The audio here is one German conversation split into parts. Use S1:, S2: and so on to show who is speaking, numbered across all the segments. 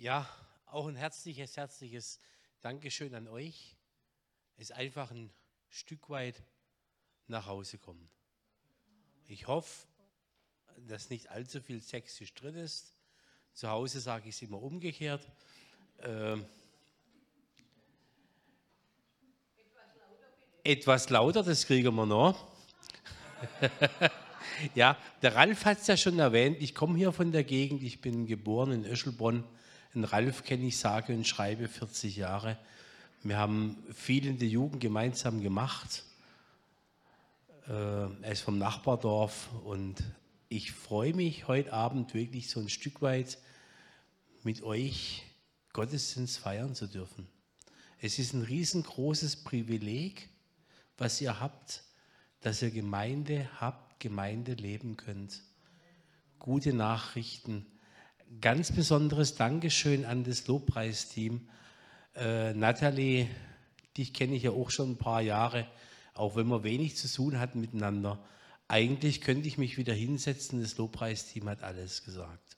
S1: Ja, auch ein herzliches, herzliches Dankeschön an euch. Es ist einfach ein Stück weit nach Hause kommen. Ich hoffe, dass nicht allzu viel sächsisch drin ist. Zu Hause sage ich es immer umgekehrt. Ähm, etwas lauter, das kriegen wir noch. ja, der Ralf hat es ja schon erwähnt. Ich komme hier von der Gegend. Ich bin geboren in Öschelbronn den Ralf kenne ich, sage und schreibe 40 Jahre. Wir haben viel in der Jugend gemeinsam gemacht. Äh, er ist vom Nachbardorf und ich freue mich heute Abend wirklich so ein Stück weit mit euch Gottesdienst feiern zu dürfen. Es ist ein riesengroßes Privileg, was ihr habt, dass ihr Gemeinde habt, Gemeinde leben könnt. Gute Nachrichten ganz besonderes Dankeschön an das Lobpreisteam. Äh, Nathalie, dich kenne ich ja auch schon ein paar Jahre, auch wenn wir wenig zu tun hatten miteinander. Eigentlich könnte ich mich wieder hinsetzen, das Lobpreisteam hat alles gesagt.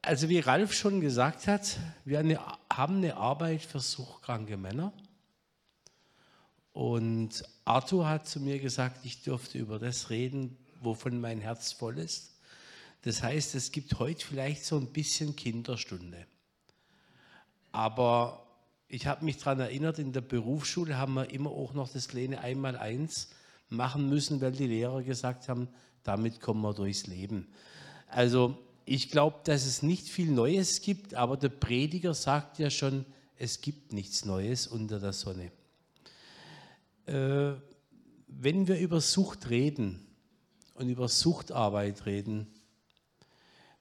S1: Also wie Ralf schon gesagt hat, wir haben eine Arbeit für suchtkranke Männer. Und Arthur hat zu mir gesagt, ich dürfte über das reden, wovon mein Herz voll ist. Das heißt, es gibt heute vielleicht so ein bisschen Kinderstunde. Aber ich habe mich daran erinnert, in der Berufsschule haben wir immer auch noch das kleine Einmaleins machen müssen, weil die Lehrer gesagt haben, damit kommen wir durchs Leben. Also ich glaube, dass es nicht viel Neues gibt, aber der Prediger sagt ja schon, es gibt nichts Neues unter der Sonne. Äh, wenn wir über Sucht reden, und über Suchtarbeit reden,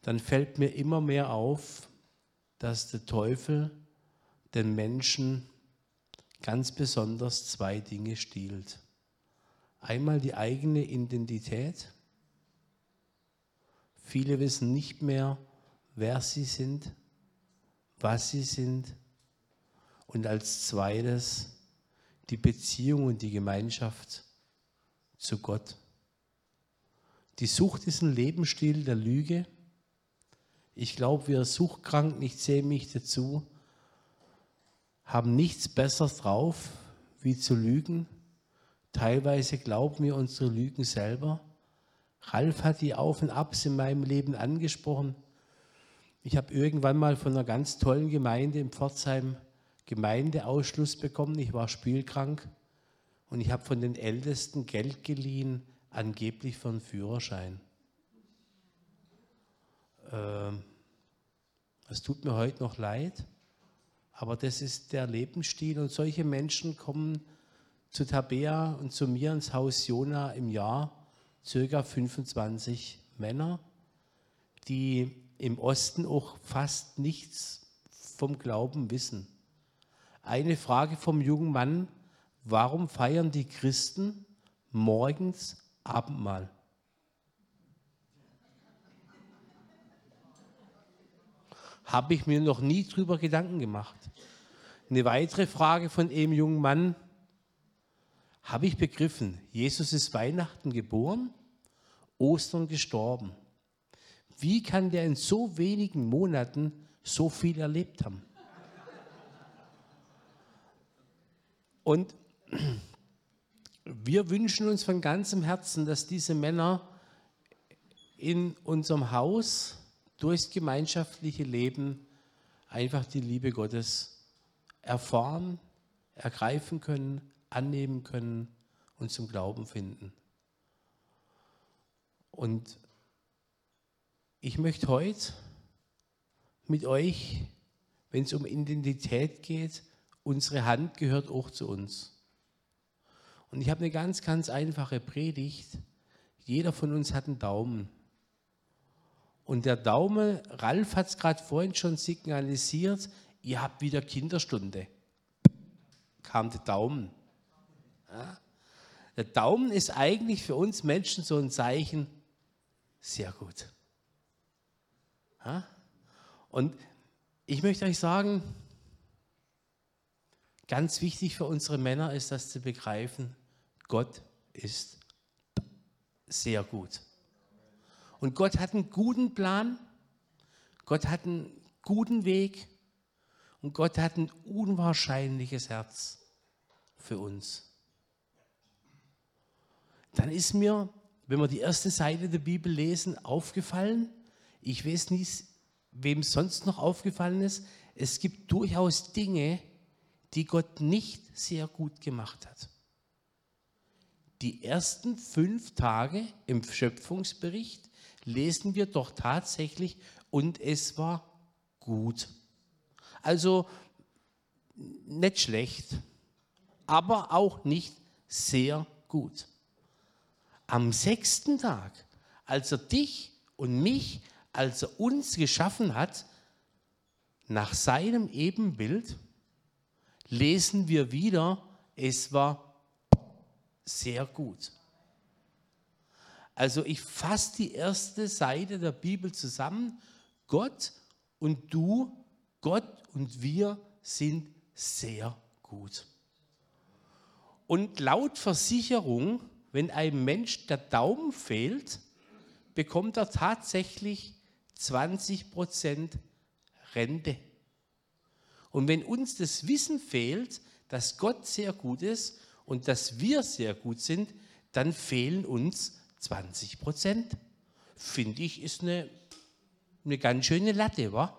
S1: dann fällt mir immer mehr auf, dass der Teufel den Menschen ganz besonders zwei Dinge stiehlt. Einmal die eigene Identität. Viele wissen nicht mehr, wer sie sind, was sie sind. Und als zweites die Beziehung und die Gemeinschaft zu Gott. Die Sucht ist ein Lebensstil der Lüge. Ich glaube, wir suchtkrank, ich zähle mich dazu, haben nichts Besseres drauf, wie zu lügen. Teilweise glauben wir unsere Lügen selber. Ralf hat die Auf und Abs in meinem Leben angesprochen. Ich habe irgendwann mal von einer ganz tollen Gemeinde in Pforzheim Gemeindeausschluss bekommen. Ich war spielkrank und ich habe von den Ältesten Geld geliehen, angeblich für einen Führerschein. Ähm, es tut mir heute noch leid, aber das ist der Lebensstil und solche Menschen kommen zu Tabea und zu mir ins Haus Jona im Jahr, circa 25 Männer, die im Osten auch fast nichts vom Glauben wissen. Eine Frage vom jungen Mann, warum feiern die Christen morgens Abendmahl. Habe ich mir noch nie drüber Gedanken gemacht. Eine weitere Frage von einem jungen Mann. Habe ich begriffen, Jesus ist Weihnachten geboren, Ostern gestorben. Wie kann der in so wenigen Monaten so viel erlebt haben? Und wir wünschen uns von ganzem Herzen, dass diese Männer in unserem Haus durchs gemeinschaftliche Leben einfach die Liebe Gottes erfahren, ergreifen können, annehmen können und zum Glauben finden. Und ich möchte heute mit euch, wenn es um Identität geht, unsere Hand gehört auch zu uns. Und ich habe eine ganz, ganz einfache Predigt. Jeder von uns hat einen Daumen. Und der Daumen, Ralf hat es gerade vorhin schon signalisiert, ihr habt wieder Kinderstunde. Kam der Daumen. Ja? Der Daumen ist eigentlich für uns Menschen so ein Zeichen, sehr gut. Ja? Und ich möchte euch sagen, Ganz wichtig für unsere Männer ist das zu begreifen, Gott ist sehr gut. Und Gott hat einen guten Plan. Gott hat einen guten Weg. Und Gott hat ein unwahrscheinliches Herz für uns. Dann ist mir, wenn wir die erste Seite der Bibel lesen, aufgefallen, ich weiß nicht, wem sonst noch aufgefallen ist, es gibt durchaus Dinge, die Gott nicht sehr gut gemacht hat. Die ersten fünf Tage im Schöpfungsbericht lesen wir doch tatsächlich, und es war gut. Also nicht schlecht, aber auch nicht sehr gut. Am sechsten Tag, als er dich und mich, als er uns geschaffen hat, nach seinem Ebenbild, lesen wir wieder, es war sehr gut. Also ich fasse die erste Seite der Bibel zusammen. Gott und du, Gott und wir sind sehr gut. Und laut Versicherung, wenn einem Mensch der Daumen fehlt, bekommt er tatsächlich 20 Prozent Rente. Und wenn uns das Wissen fehlt, dass Gott sehr gut ist und dass wir sehr gut sind, dann fehlen uns 20 Prozent. Finde ich, ist eine, eine ganz schöne Latte, wa?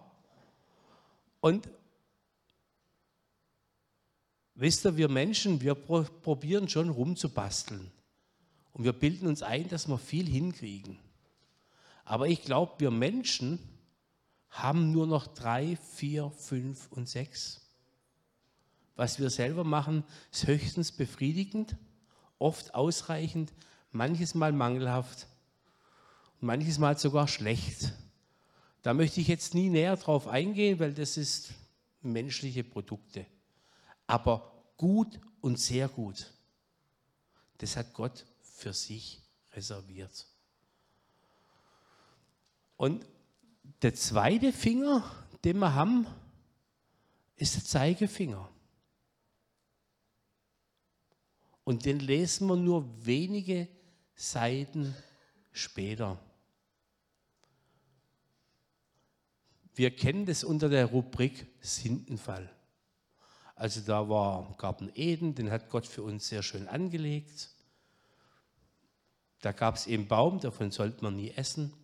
S1: Und wisst ihr, wir Menschen, wir probieren schon rumzubasteln. Und wir bilden uns ein, dass wir viel hinkriegen. Aber ich glaube, wir Menschen haben nur noch drei, vier, fünf und sechs. Was wir selber machen, ist höchstens befriedigend, oft ausreichend, manches Mal mangelhaft und manches Mal sogar schlecht. Da möchte ich jetzt nie näher drauf eingehen, weil das ist menschliche Produkte. Aber gut und sehr gut, das hat Gott für sich reserviert. Und der zweite Finger, den wir haben, ist der Zeigefinger. Und den lesen wir nur wenige Seiten später. Wir kennen das unter der Rubrik Sündenfall. Also da war Garten Eden, den hat Gott für uns sehr schön angelegt. Da gab es eben Baum, davon sollte man nie essen.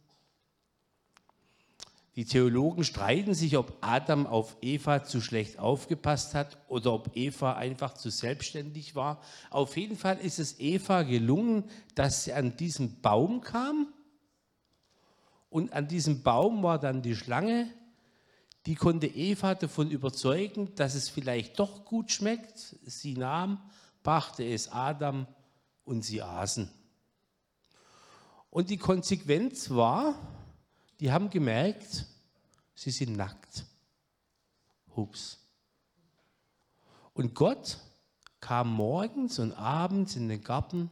S1: Die Theologen streiten sich, ob Adam auf Eva zu schlecht aufgepasst hat oder ob Eva einfach zu selbstständig war. Auf jeden Fall ist es Eva gelungen, dass sie an diesen Baum kam. Und an diesem Baum war dann die Schlange, die konnte Eva davon überzeugen, dass es vielleicht doch gut schmeckt. Sie nahm, brachte es Adam und sie aßen. Und die Konsequenz war, die haben gemerkt, sie sind nackt. Hups. Und Gott kam morgens und abends in den Garten,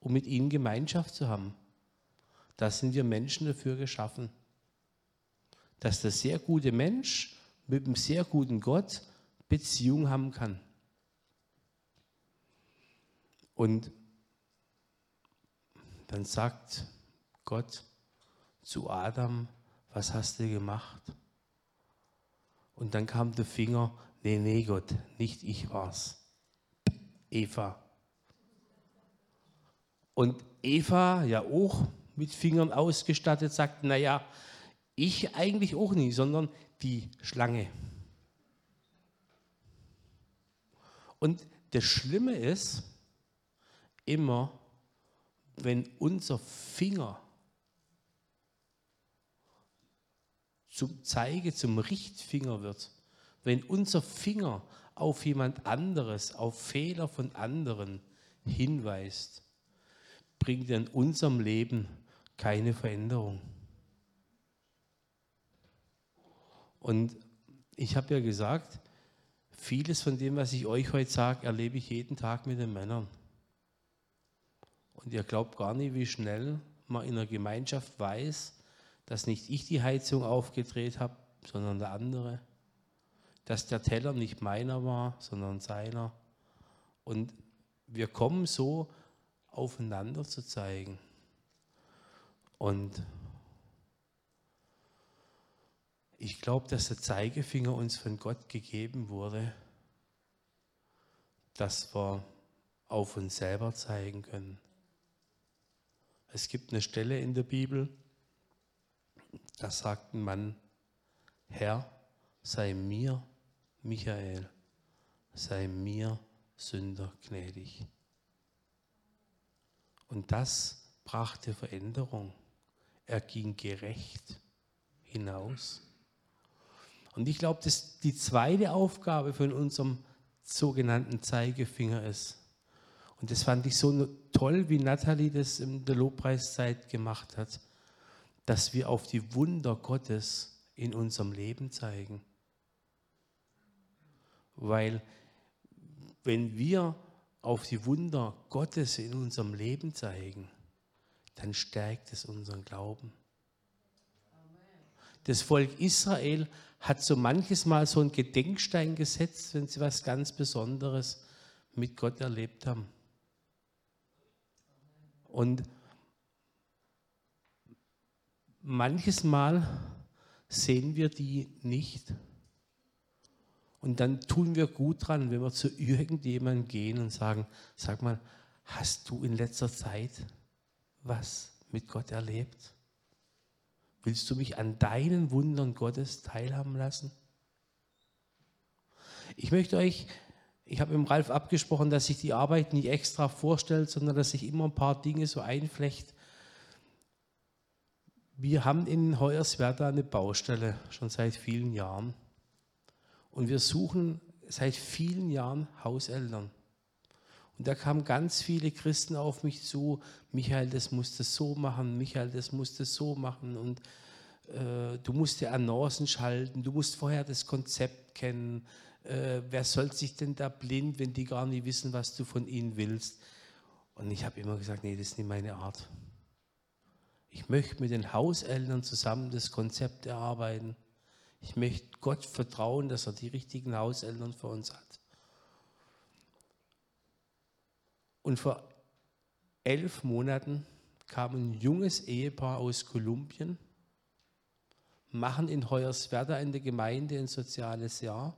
S1: um mit ihnen Gemeinschaft zu haben. Da sind wir Menschen dafür geschaffen, dass der sehr gute Mensch mit einem sehr guten Gott Beziehung haben kann. Und dann sagt Gott, zu Adam, was hast du gemacht? Und dann kam der Finger, nee, nee, Gott, nicht ich war's. Eva. Und Eva, ja auch mit Fingern ausgestattet, sagt, naja, ich eigentlich auch nicht, sondern die Schlange. Und das Schlimme ist, immer, wenn unser Finger zum Zeige, zum Richtfinger wird, wenn unser Finger auf jemand anderes, auf Fehler von anderen hinweist, bringt er in unserem Leben keine Veränderung. Und ich habe ja gesagt, vieles von dem, was ich euch heute sage, erlebe ich jeden Tag mit den Männern. Und ihr glaubt gar nicht, wie schnell man in einer Gemeinschaft weiß, dass nicht ich die Heizung aufgedreht habe, sondern der andere. Dass der Teller nicht meiner war, sondern seiner. Und wir kommen so aufeinander zu zeigen. Und ich glaube, dass der Zeigefinger uns von Gott gegeben wurde, dass wir auf uns selber zeigen können. Es gibt eine Stelle in der Bibel, da sagt ein Mann, Herr, sei mir, Michael, sei mir, Sünder, gnädig. Und das brachte Veränderung. Er ging gerecht hinaus. Und ich glaube, dass die zweite Aufgabe von unserem sogenannten Zeigefinger ist. Und das fand ich so toll, wie Nathalie das in der Lobpreiszeit gemacht hat, dass wir auf die Wunder Gottes in unserem Leben zeigen. Weil wenn wir auf die Wunder Gottes in unserem Leben zeigen, dann stärkt es unseren Glauben. Das Volk Israel hat so manches Mal so einen Gedenkstein gesetzt, wenn sie was ganz Besonderes mit Gott erlebt haben. Und manches Mal sehen wir die nicht. Und dann tun wir gut dran, wenn wir zu irgendjemandem gehen und sagen, sag mal, hast du in letzter Zeit was mit Gott erlebt? Willst du mich an deinen Wundern Gottes teilhaben lassen? Ich möchte euch, ich habe mit Ralf abgesprochen, dass sich die Arbeit nicht extra vorstellt, sondern dass sich immer ein paar Dinge so einflecht. Wir haben in Hoyerswerda eine Baustelle schon seit vielen Jahren. Und wir suchen seit vielen Jahren Hauseltern. Und da kamen ganz viele Christen auf mich zu, Michael, das musst du so machen, Michael, das musst du so machen und äh, du musst die Annoncen schalten, du musst vorher das Konzept kennen. Äh, wer soll sich denn da blind, wenn die gar nicht wissen, was du von ihnen willst? Und ich habe immer gesagt, nee, das ist nicht meine Art. Ich möchte mit den Hauseltern zusammen das Konzept erarbeiten. Ich möchte Gott vertrauen, dass er die richtigen Hauseltern für uns hat. Und vor elf Monaten kam ein junges Ehepaar aus Kolumbien, machen in Hoyerswerda in der Gemeinde ein soziales Jahr.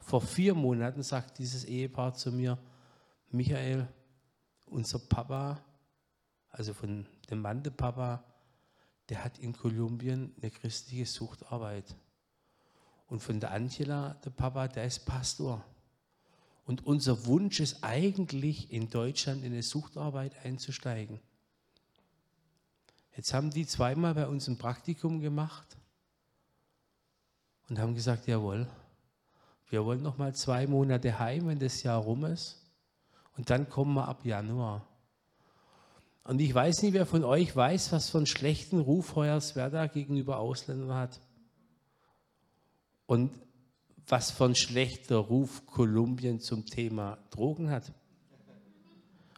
S1: Vor vier Monaten sagt dieses Ehepaar zu mir, Michael, unser Papa, also von dem Mann der Papa, der hat in Kolumbien eine christliche Suchtarbeit. Und von der Angela, der Papa, der ist Pastor. Und unser Wunsch ist eigentlich, in Deutschland in eine Suchtarbeit einzusteigen. Jetzt haben die zweimal bei uns ein Praktikum gemacht und haben gesagt, jawohl, wir wollen noch mal zwei Monate heim, wenn das Jahr rum ist. Und dann kommen wir ab Januar. Und ich weiß nicht, wer von euch weiß, was für einen schlechten Ruf Hoyerswerda gegenüber Ausländern hat. Und was für ein schlechter Ruf Kolumbien zum Thema Drogen hat.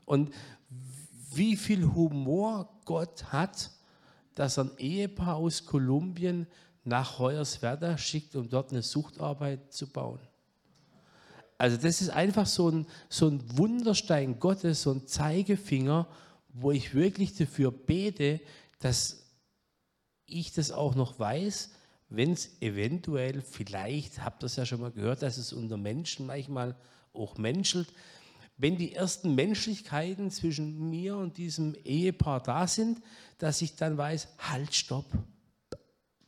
S1: Und wie viel Humor Gott hat, dass er ein Ehepaar aus Kolumbien nach Hoyerswerda schickt, um dort eine Suchtarbeit zu bauen. Also das ist einfach so ein, so ein Wunderstein Gottes, so ein Zeigefinger, wo ich wirklich dafür bete, dass ich das auch noch weiß, wenn es eventuell, vielleicht, habt ihr es ja schon mal gehört, dass es unter Menschen manchmal auch menschelt, wenn die ersten Menschlichkeiten zwischen mir und diesem Ehepaar da sind, dass ich dann weiß, halt, stopp,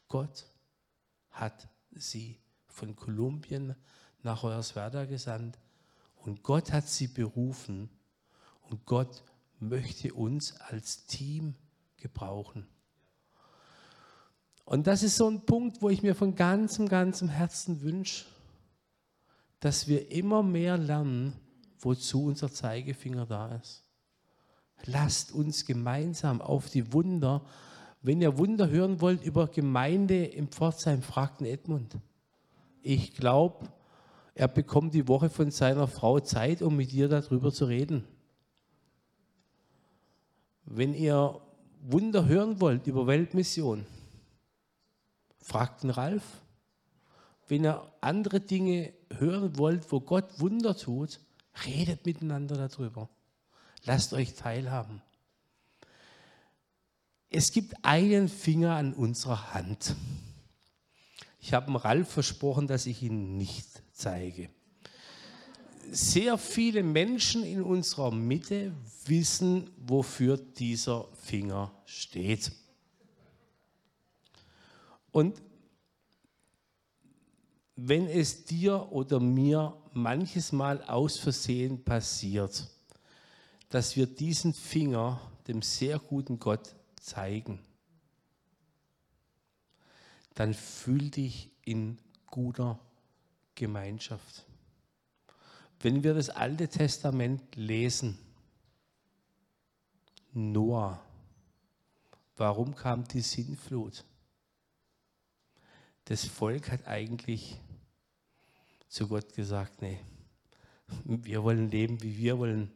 S1: Gott hat sie von Kolumbien nach Hoyerswerda gesandt und Gott hat sie berufen und Gott möchte uns als Team gebrauchen. Und das ist so ein Punkt, wo ich mir von ganzem, ganzem Herzen wünsche, dass wir immer mehr lernen, wozu unser Zeigefinger da ist. Lasst uns gemeinsam auf die Wunder, wenn ihr Wunder hören wollt über Gemeinde im Pforzheim, fragt Edmund. Ich glaube, er bekommt die Woche von seiner Frau Zeit, um mit dir darüber zu reden. Wenn ihr Wunder hören wollt über Weltmission, fragt den Ralf. Wenn ihr andere Dinge hören wollt, wo Gott Wunder tut, redet miteinander darüber. Lasst euch teilhaben. Es gibt einen Finger an unserer Hand. Ich habe dem Ralf versprochen, dass ich ihn nicht zeige. Sehr viele Menschen in unserer Mitte wissen, wofür dieser Finger steht. Und wenn es dir oder mir manches Mal aus Versehen passiert, dass wir diesen Finger dem sehr guten Gott zeigen, dann fühl dich in guter Gemeinschaft. Wenn wir das Alte Testament lesen, Noah, warum kam die Sinnflut? Das Volk hat eigentlich zu Gott gesagt, nee, wir wollen leben, wie wir wollen.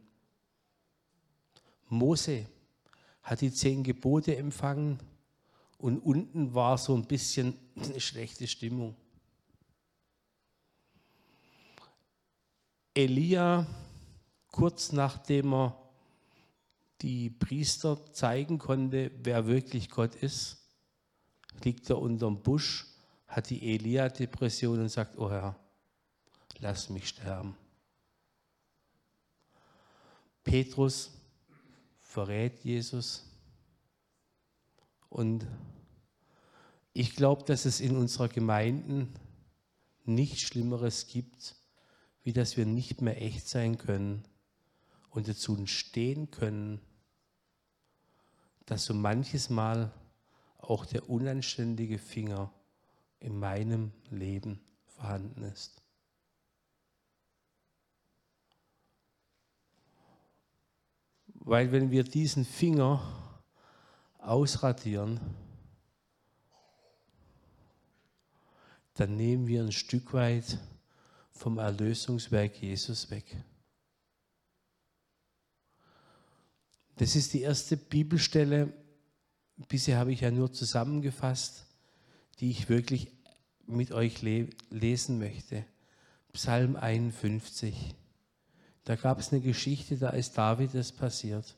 S1: Mose hat die zehn Gebote empfangen und unten war so ein bisschen eine schlechte Stimmung. Elia, kurz nachdem er die Priester zeigen konnte, wer wirklich Gott ist, liegt er unterm Busch, hat die Elia-Depression und sagt, oh Herr, lass mich sterben. Petrus verrät Jesus und ich glaube, dass es in unserer Gemeinden nichts Schlimmeres gibt, wie dass wir nicht mehr echt sein können und dazu stehen können, dass so manches Mal auch der unanständige Finger in meinem Leben vorhanden ist. Weil wenn wir diesen Finger ausradieren, dann nehmen wir ein Stück weit vom Erlösungswerk Jesus weg. Das ist die erste Bibelstelle, bisher habe ich ja nur zusammengefasst, die ich wirklich mit euch lesen möchte. Psalm 51. Da gab es eine Geschichte, da ist David es passiert.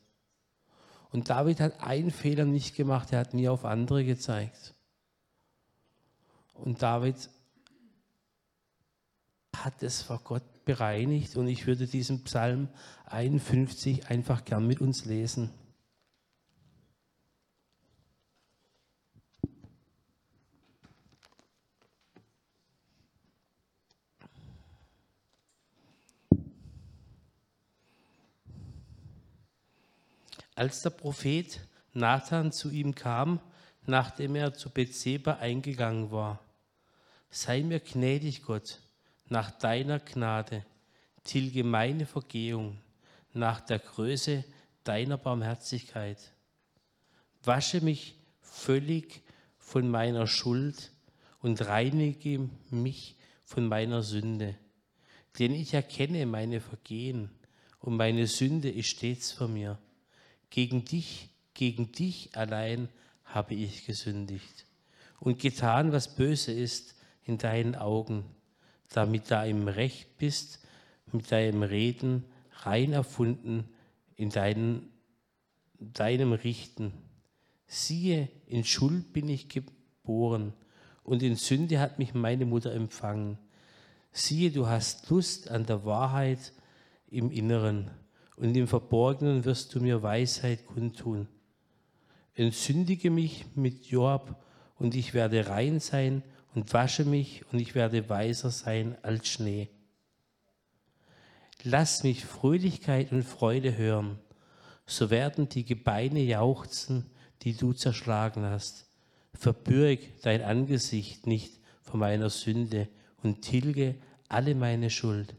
S1: Und David hat einen Fehler nicht gemacht, er hat nie auf andere gezeigt. Und David hat es vor Gott bereinigt und ich würde diesen Psalm 51 einfach gern mit uns lesen. Als der Prophet Nathan zu ihm kam, nachdem er zu Bethseba eingegangen war, sei mir gnädig, Gott, nach deiner Gnade, tilge meine Vergehung nach der Größe deiner Barmherzigkeit. Wasche mich völlig von meiner Schuld und reinige mich von meiner Sünde. Denn ich erkenne meine Vergehen und meine Sünde ist stets vor mir. Gegen dich, gegen dich allein habe ich gesündigt und getan, was böse ist in deinen Augen, damit da im Recht bist, mit deinem Reden rein erfunden in deinen, deinem Richten. Siehe, in Schuld bin ich geboren und in Sünde hat mich meine Mutter empfangen. Siehe, du hast Lust an der Wahrheit im Inneren und im Verborgenen wirst du mir Weisheit kundtun. Entsündige mich mit Joab und ich werde rein sein und wasche mich und ich werde weiser sein als Schnee. Lass mich Fröhlichkeit und Freude hören, so werden die Gebeine jauchzen, die du zerschlagen hast. Verbürg dein Angesicht nicht vor meiner Sünde und tilge alle meine Schuld.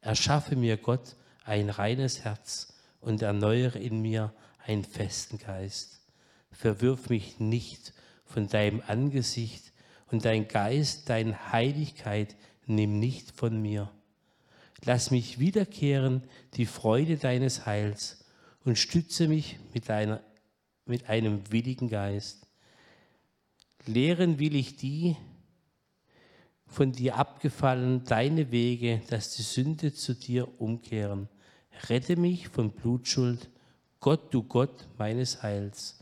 S1: Erschaffe mir Gott ein reines Herz und erneuere in mir einen festen Geist. Verwirf mich nicht von deinem Angesicht und dein Geist, deine Heiligkeit nimm nicht von mir. Lass mich wiederkehren die Freude deines Heils und stütze mich mit, deiner, mit einem willigen Geist. Lehren will ich die, von dir abgefallen, deine Wege, dass die Sünde zu dir umkehren. Rette mich von Blutschuld, Gott, du Gott meines Heils.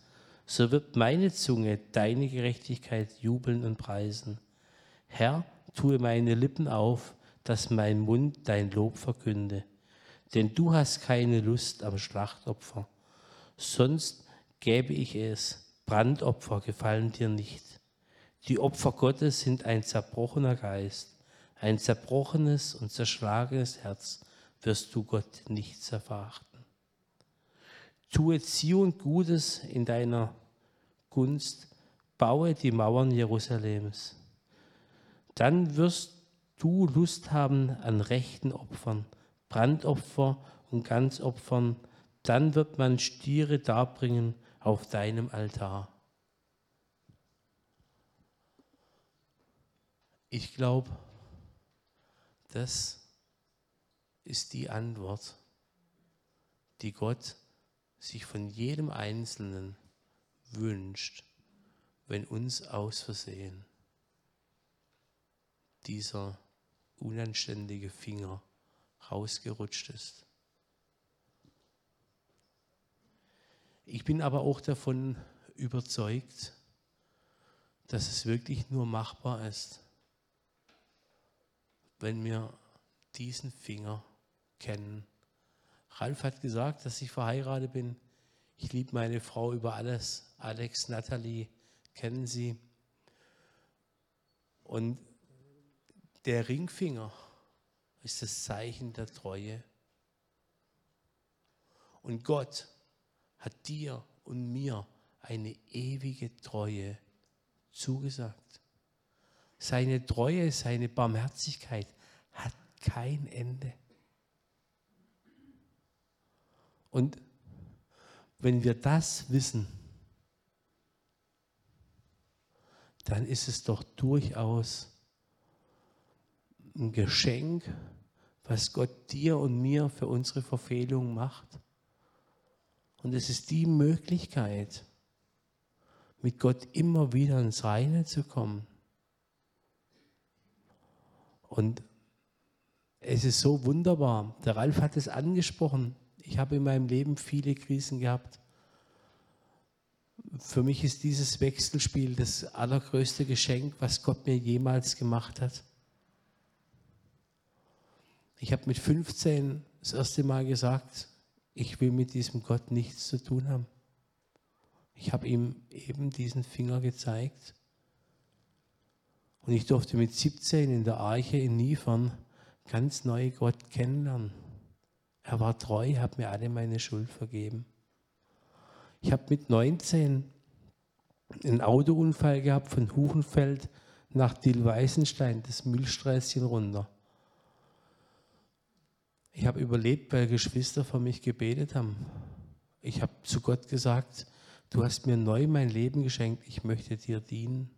S1: So wird meine Zunge deine Gerechtigkeit jubeln und preisen. Herr, tue meine Lippen auf, dass mein Mund dein Lob verkünde. Denn du hast keine Lust am Schlachtopfer, sonst gäbe ich es. Brandopfer gefallen dir nicht. Die Opfer Gottes sind ein zerbrochener Geist, ein zerbrochenes und zerschlagenes Herz wirst du Gott nicht verachten. Tue Zion Gutes in deiner Gunst, baue die Mauern Jerusalems. Dann wirst du Lust haben an rechten Opfern, Brandopfer und Ganzopfern. Dann wird man Stiere darbringen auf deinem Altar. Ich glaube, das ist die Antwort, die Gott sich von jedem Einzelnen wünscht, wenn uns aus Versehen dieser unanständige Finger rausgerutscht ist. Ich bin aber auch davon überzeugt, dass es wirklich nur machbar ist, wenn wir diesen Finger kennen. Ralf hat gesagt, dass ich verheiratet bin. Ich liebe meine Frau über alles. Alex, Natalie kennen sie. Und der Ringfinger ist das Zeichen der Treue. Und Gott hat dir und mir eine ewige Treue zugesagt. Seine Treue, seine Barmherzigkeit hat kein Ende. Und wenn wir das wissen, dann ist es doch durchaus ein Geschenk, was Gott dir und mir für unsere Verfehlung macht. Und es ist die Möglichkeit, mit Gott immer wieder ins Reine zu kommen. Und es ist so wunderbar. Der Ralf hat es angesprochen. Ich habe in meinem Leben viele Krisen gehabt. Für mich ist dieses Wechselspiel das allergrößte Geschenk, was Gott mir jemals gemacht hat. Ich habe mit 15 das erste Mal gesagt, ich will mit diesem Gott nichts zu tun haben. Ich habe ihm eben diesen Finger gezeigt. Und ich durfte mit 17 in der Arche in Niefern ganz neu Gott kennenlernen. Er war treu, hat mir alle meine Schuld vergeben. Ich habe mit 19 einen Autounfall gehabt von Huchenfeld nach Dillweißenstein, das Müllsträßchen runter. Ich habe überlebt, weil Geschwister für mich gebetet haben. Ich habe zu Gott gesagt, du hast mir neu mein Leben geschenkt, ich möchte dir dienen.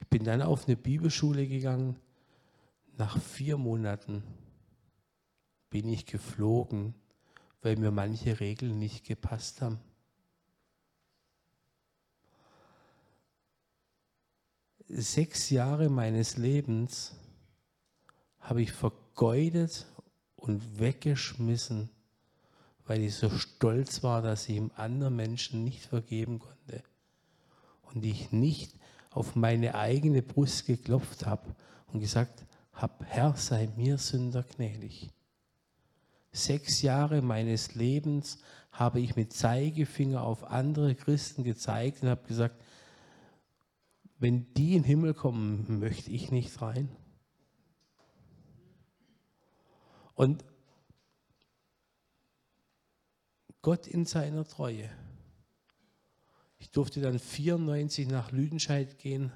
S1: Ich bin dann auf eine Bibelschule gegangen. Nach vier Monaten bin ich geflogen, weil mir manche Regeln nicht gepasst haben. Sechs Jahre meines Lebens habe ich vergeudet und weggeschmissen, weil ich so stolz war, dass ich ihm anderen Menschen nicht vergeben konnte und ich nicht auf meine eigene Brust geklopft habe und gesagt habe, Herr, sei mir Sünder gnädig. Sechs Jahre meines Lebens habe ich mit Zeigefinger auf andere Christen gezeigt und habe gesagt, wenn die in den Himmel kommen, möchte ich nicht rein. Und Gott in seiner Treue. Ich durfte dann 94 nach Lüdenscheid gehen.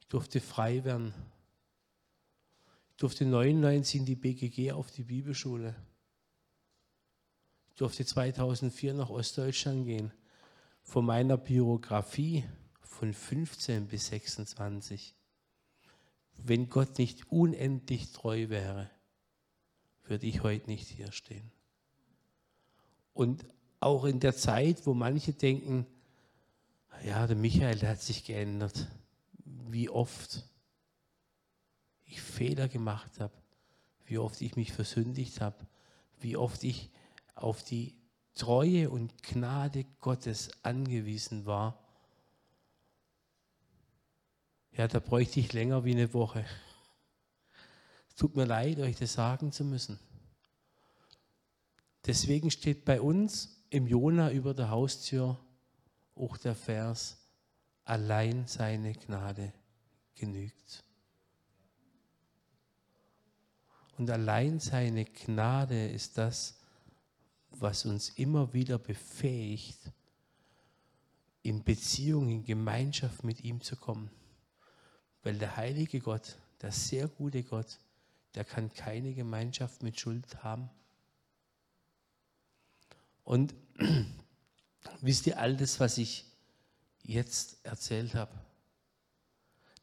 S1: Ich durfte frei werden. Ich durfte 99 in die BGG auf die Bibelschule. Ich durfte 2004 nach Ostdeutschland gehen. Von meiner Biografie von 15 bis 26. Wenn Gott nicht unendlich treu wäre, würde ich heute nicht hier stehen. Und auch in der Zeit, wo manche denken, ja, der Michael der hat sich geändert, wie oft ich Fehler gemacht habe, wie oft ich mich versündigt habe, wie oft ich auf die Treue und Gnade Gottes angewiesen war, ja, da bräuchte ich länger wie eine Woche. Es tut mir leid, euch das sagen zu müssen. Deswegen steht bei uns im Jona über der Haustür auch der Vers, allein seine Gnade genügt. Und allein seine Gnade ist das, was uns immer wieder befähigt, in Beziehung, in Gemeinschaft mit ihm zu kommen. Weil der heilige Gott, der sehr gute Gott, der kann keine Gemeinschaft mit Schuld haben. Und wisst ihr all das, was ich jetzt erzählt habe?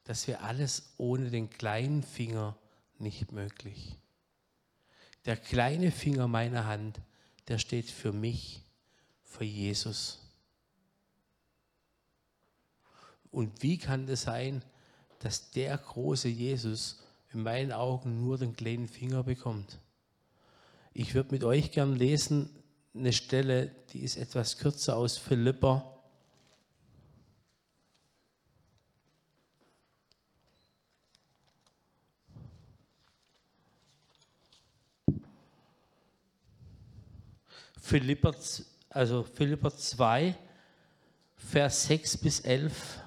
S1: Das wäre alles ohne den kleinen Finger nicht möglich. Der kleine Finger meiner Hand, der steht für mich, für Jesus. Und wie kann das sein, dass der große Jesus in meinen Augen nur den kleinen Finger bekommt? Ich würde mit euch gern lesen eine Stelle, die ist etwas kürzer aus Philippa. Philipper, also Philipper 2, Vers 6 bis 11.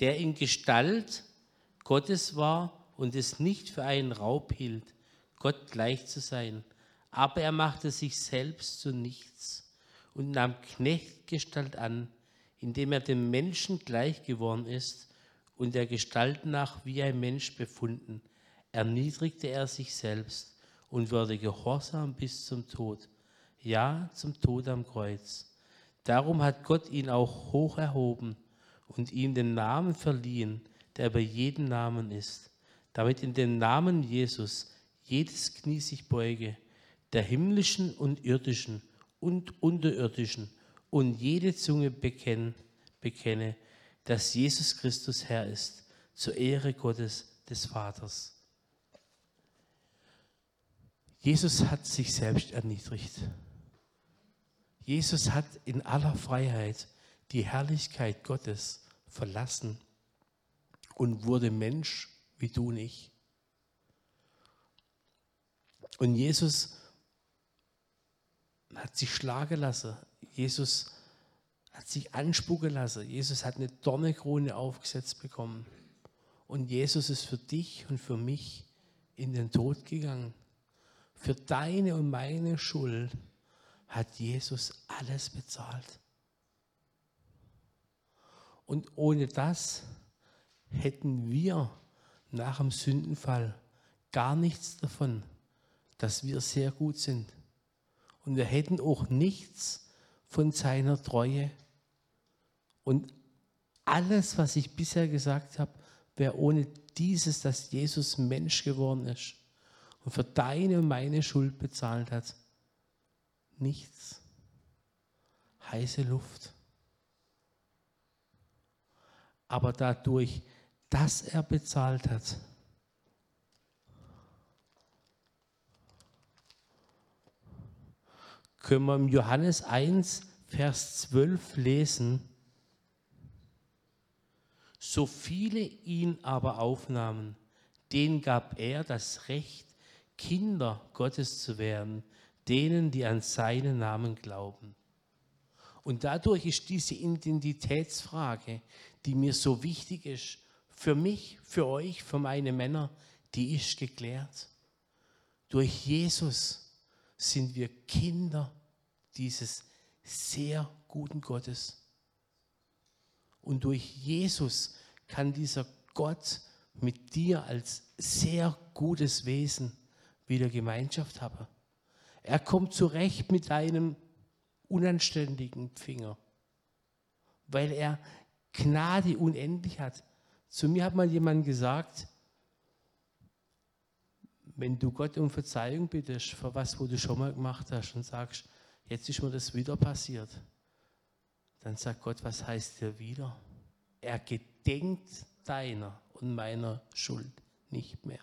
S1: der in Gestalt Gottes war und es nicht für einen Raub hielt, Gott gleich zu sein. Aber er machte sich selbst zu nichts und nahm Knechtgestalt an, indem er dem Menschen gleich geworden ist und der Gestalt nach wie ein Mensch befunden, erniedrigte er sich selbst und wurde gehorsam bis zum Tod, ja zum Tod am Kreuz. Darum hat Gott ihn auch hoch erhoben und ihm den Namen verliehen, der über jeden Namen ist, damit in den Namen Jesus jedes Knie sich beuge, der himmlischen und irdischen und unterirdischen und jede Zunge bekenne, bekenne, dass Jesus Christus Herr ist, zur Ehre Gottes des Vaters. Jesus hat sich selbst erniedrigt. Jesus hat in aller Freiheit die Herrlichkeit Gottes verlassen und wurde Mensch wie du und ich. Und Jesus hat sich schlagen lassen. Jesus hat sich anspucken lassen. Jesus hat eine Dornekrone aufgesetzt bekommen. Und Jesus ist für dich und für mich in den Tod gegangen. Für deine und meine Schuld hat Jesus alles bezahlt. Und ohne das hätten wir nach dem Sündenfall gar nichts davon, dass wir sehr gut sind. Und wir hätten auch nichts von seiner Treue. Und alles, was ich bisher gesagt habe, wäre ohne dieses, dass Jesus Mensch geworden ist und für deine und meine Schuld bezahlt hat, nichts. Heiße Luft. Aber dadurch, dass er bezahlt hat, können wir im Johannes 1, Vers 12 lesen, so viele ihn aber aufnahmen, denen gab er das Recht, Kinder Gottes zu werden, denen, die an seinen Namen glauben. Und dadurch ist diese Identitätsfrage, die mir so wichtig ist, für mich, für euch, für meine Männer, die ist geklärt. Durch Jesus sind wir Kinder dieses sehr guten Gottes. Und durch Jesus kann dieser Gott mit dir als sehr gutes Wesen wieder Gemeinschaft haben. Er kommt zurecht mit deinem unanständigen Finger, weil er Gnade unendlich hat. Zu mir hat mal jemand gesagt, wenn du Gott um Verzeihung bittest für was, wo du schon mal gemacht hast und sagst, jetzt ist mir das wieder passiert, dann sagt Gott, was heißt dir wieder? er gedenkt deiner und meiner Schuld nicht mehr.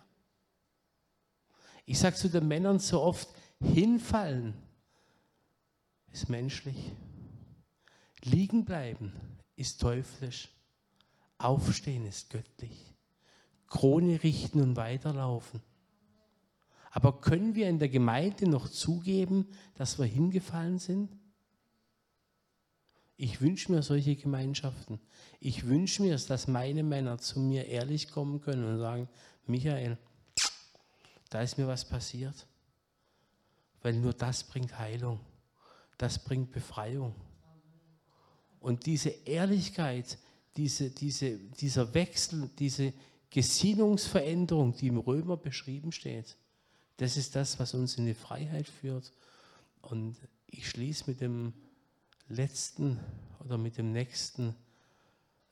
S1: Ich sage zu den Männern so oft, hinfallen ist menschlich. Liegen bleiben ist teuflisch. Aufstehen ist göttlich. Krone richten und weiterlaufen. Aber können wir in der Gemeinde noch zugeben, dass wir hingefallen sind? Ich wünsche mir solche Gemeinschaften. Ich wünsche mir, dass meine Männer zu mir ehrlich kommen können und sagen, Michael, da ist mir was passiert. Weil nur das bringt Heilung. Das bringt Befreiung. Und diese Ehrlichkeit, diese, diese, dieser Wechsel, diese Gesinnungsveränderung, die im Römer beschrieben steht, das ist das, was uns in die Freiheit führt. Und ich schließe mit dem letzten oder mit dem nächsten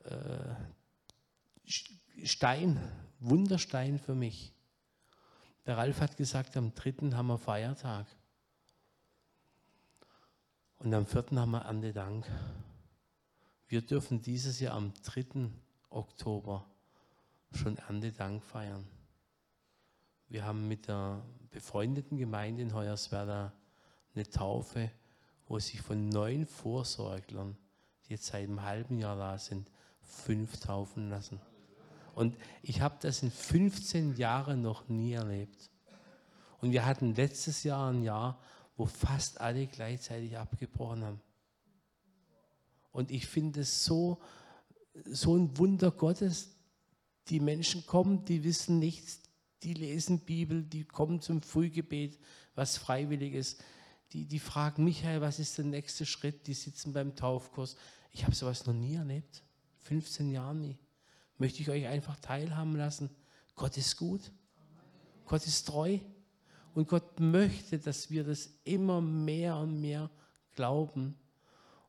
S1: äh, Stein, Wunderstein für mich. Der Ralf hat gesagt, am dritten haben wir Feiertag. Und am vierten haben wir Erntedank. Wir dürfen dieses Jahr am 3. Oktober schon Erntedank feiern. Wir haben mit der befreundeten Gemeinde in Hoyerswerda eine Taufe wo sich von neun Vorsorglern, die jetzt seit einem halben Jahr da sind, fünf taufen lassen. Und ich habe das in 15 Jahren noch nie erlebt. Und wir hatten letztes Jahr ein Jahr, wo fast alle gleichzeitig abgebrochen haben. Und ich finde es so, so ein Wunder Gottes. Die Menschen kommen, die wissen nichts, die lesen Bibel, die kommen zum Frühgebet, was freiwillig ist die, die fragen Michael, was ist der nächste Schritt? Die sitzen beim Taufkurs. Ich habe sowas noch nie erlebt. 15 Jahre nie. Möchte ich euch einfach teilhaben lassen. Gott ist gut. Gott ist treu. Und Gott möchte, dass wir das immer mehr und mehr glauben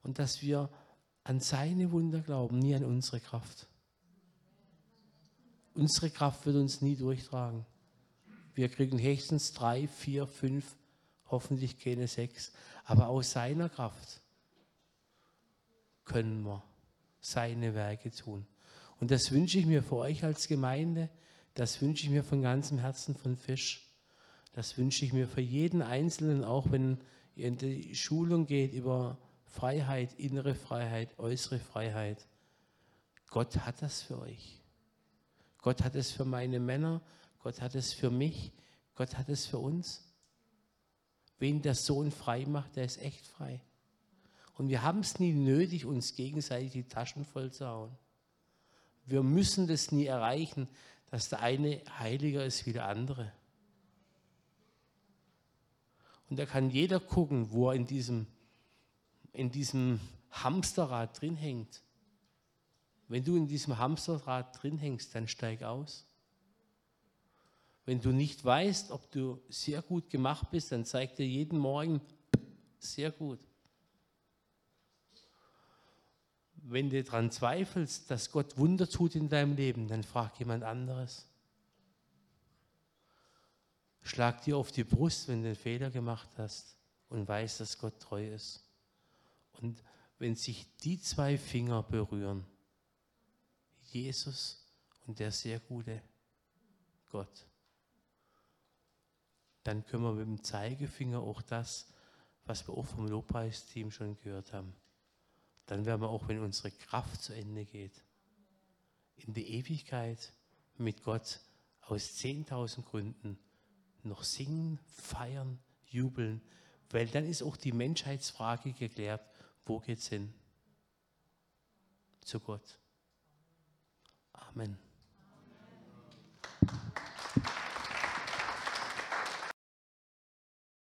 S1: und dass wir an seine Wunder glauben, nie an unsere Kraft. Unsere Kraft wird uns nie durchtragen. Wir kriegen höchstens drei, vier, fünf hoffentlich keine sechs, aber aus seiner Kraft können wir seine Werke tun. Und das wünsche ich mir für euch als Gemeinde, das wünsche ich mir von ganzem Herzen von Fisch. Das wünsche ich mir für jeden Einzelnen, auch wenn ihr in die Schulung geht über Freiheit, innere Freiheit, äußere Freiheit. Gott hat das für euch. Gott hat es für meine Männer, Gott hat es für mich, Gott hat es für uns. Wen der Sohn frei macht, der ist echt frei. Und wir haben es nie nötig, uns gegenseitig die Taschen voll zu hauen. Wir müssen das nie erreichen, dass der eine heiliger ist wie der andere. Und da kann jeder gucken, wo er in diesem, in diesem Hamsterrad drin hängt. Wenn du in diesem Hamsterrad drin hängst, dann steig aus. Wenn du nicht weißt, ob du sehr gut gemacht bist, dann zeig dir jeden Morgen sehr gut. Wenn du daran zweifelst, dass Gott Wunder tut in deinem Leben, dann frag jemand anderes. Schlag dir auf die Brust, wenn du einen Fehler gemacht hast und weißt, dass Gott treu ist. Und wenn sich die zwei Finger berühren, Jesus und der sehr gute Gott, dann können wir mit dem Zeigefinger auch das, was wir auch vom Lobpreisteam schon gehört haben, dann werden wir auch, wenn unsere Kraft zu Ende geht, in die Ewigkeit mit Gott aus 10.000 Gründen noch singen, feiern, jubeln, weil dann ist auch die Menschheitsfrage geklärt, wo geht's hin? Zu Gott. Amen. Amen.